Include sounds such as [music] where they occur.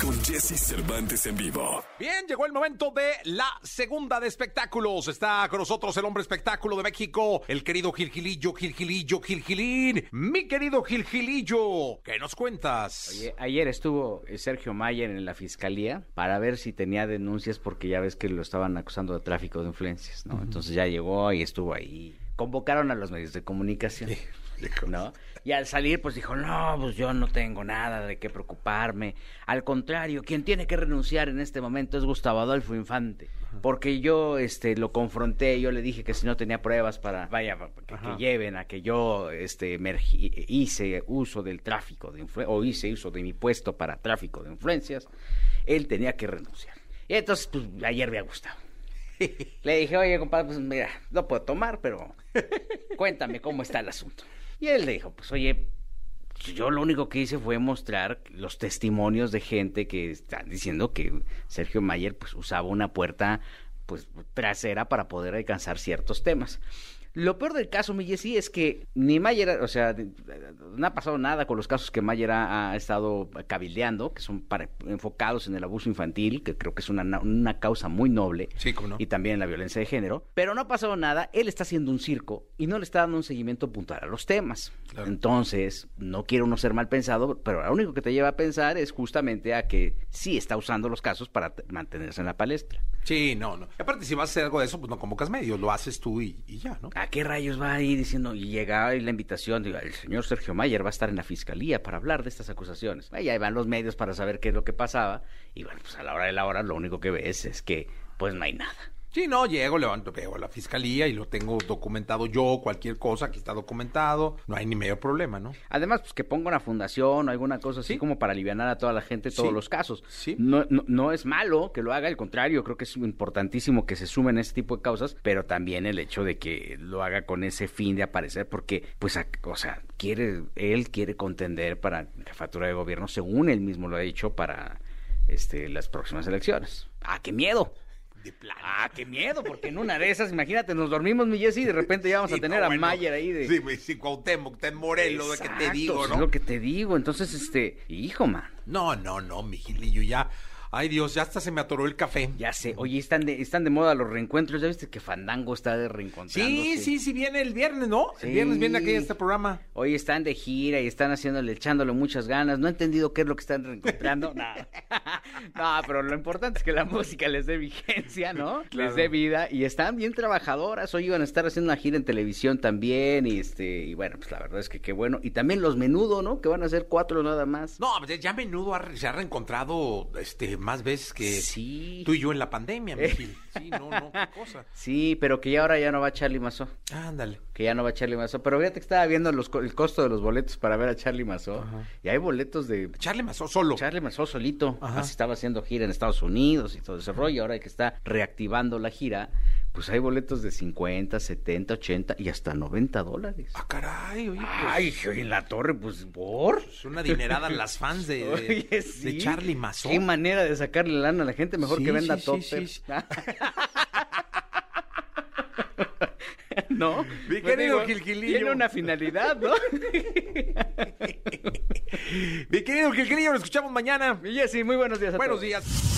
con Jesse Cervantes en vivo. Bien, llegó el momento de la segunda de espectáculos. Está con nosotros el hombre espectáculo de México, el querido Gilgilillo, Gilgilillo, Gilgilín. Mi querido Gilgilillo, ¿qué nos cuentas? Oye, ayer estuvo eh, Sergio Mayer en la fiscalía para ver si tenía denuncias porque ya ves que lo estaban acusando de tráfico de influencias, ¿no? Entonces ya llegó y estuvo ahí. Convocaron a los medios de comunicación. ¿no? Y al salir, pues dijo, no, pues yo no tengo nada de qué preocuparme. Al contrario, quien tiene que renunciar en este momento es Gustavo Adolfo Infante. Porque yo este, lo confronté, yo le dije que si no tenía pruebas para, vaya, que, que lleven a que yo este, hice uso del tráfico de influencias, o hice uso de mi puesto para tráfico de influencias, él tenía que renunciar. Y entonces, pues, ayer me ha gustado. [laughs] Le dije, oye, compadre, pues mira, no puedo tomar, pero cuéntame cómo está el asunto. Y él le dijo, pues oye, yo lo único que hice fue mostrar los testimonios de gente que están diciendo que Sergio Mayer pues usaba una puerta pues trasera para poder alcanzar ciertos temas. Lo peor del caso, mi Jessy, es que ni Mayer, o sea, no ha pasado nada con los casos que Mayer ha, ha estado cabildeando, que son para- enfocados en el abuso infantil, que creo que es una, na- una causa muy noble, Sí, cómo no. y también en la violencia de género, pero no ha pasado nada, él está haciendo un circo y no le está dando un seguimiento puntual a los temas. Claro. Entonces, no quiero uno ser mal pensado, pero lo único que te lleva a pensar es justamente a que sí está usando los casos para mantenerse en la palestra. Sí, no, no. Y aparte, si vas a hacer algo de eso, pues no convocas medios, lo haces tú y, ya, ¿no? ¿A qué rayos va ahí diciendo? Y llega ahí la invitación, el señor Sergio Mayer va a estar en la fiscalía para hablar de estas acusaciones. Ahí van los medios para saber qué es lo que pasaba. Y bueno, pues a la hora de la hora lo único que ves es que pues no hay nada. Sí, no, llego, levanto, veo a la fiscalía y lo tengo documentado yo, cualquier cosa, aquí está documentado, no hay ni medio problema, ¿no? Además, pues que ponga una fundación o alguna cosa así Sí. como para aliviar a toda la gente todos Sí. los casos. Sí. No, no, no es malo que lo haga, al contrario, creo que es importantísimo que se sumen ese tipo de causas, pero también el hecho de que lo haga con ese fin de aparecer, porque, pues, a- o sea, quiere, él quiere contender para jefatura de gobierno, según él mismo lo ha dicho, para este, las próximas elecciones. ¡Ah, qué miedo! De plano. ¡Ah, qué miedo! Porque en una de esas, imagínate, nos dormimos, mi Jessy, y de repente ya vamos a [laughs] tener no, a bueno. Mayer ahí de... Sí, sí, Cuauhtémoc, está en Morelos, de que te digo, Es ¿no? lo que te digo. Entonces, este, hijo, man. No, no, no, mi Gilillo, ya. Ay, Dios, ya hasta se me atoró el café. Ya sé. Oye, están de, están de moda los reencuentros. ¿Ya viste que Fandango está de reencontrándose? Sí, sí, sí, viene el viernes, ¿no? El viernes viene aquí este programa. Hoy están de gira y están haciéndole, echándole muchas ganas. No he entendido qué es lo que están reencontrando. Nada. [laughs] no, pero lo importante es que la música les dé vigencia, ¿no? Claro. Les dé vida. Y están bien trabajadoras. Hoy iban a estar haciendo una gira en televisión también. Y este, y bueno, pues la verdad es que qué bueno. Y también los menudo, ¿no? Que van a ser cuatro nada más. No, pues, ya menudo ha- se ha reencontrado este, más veces que Sí. tú y yo en la pandemia, mi Gil. Sí, no, no, qué cosa. [laughs] Sí, pero que ya ahora ya no va Charlie Mazó. Ándale. que ya no va Charlie Mazó. Pero fíjate que estaba viendo los, el costo de los boletos para ver a Charlie Mazó. Y hay boletos de Charlie Mazó solo. Charlie Mazó solito. Ajá. Así estaba haciendo gira en Estados Unidos y todo ese rollo. Ahora que está reactivando la gira, pues hay boletos de 50, 70, 80 y hasta 90 dólares. Ah, caray, oye. pues, Ay, oye, en la torre, pues, ¿por? Es una dinerada las fans de, de, [laughs] Oye, de sí. Charlie Mazó. Qué manera de sacarle lana a la gente. Mejor Sí, que venda sí, sí, sí, sí. [laughs] ¿No? Mi Pues querido Gilgilillo. Tiene una finalidad, ¿no? [laughs] Mi querido Gilgilillo, lo escuchamos mañana. Y Jessy, muy buenos días a Buenos todos. días.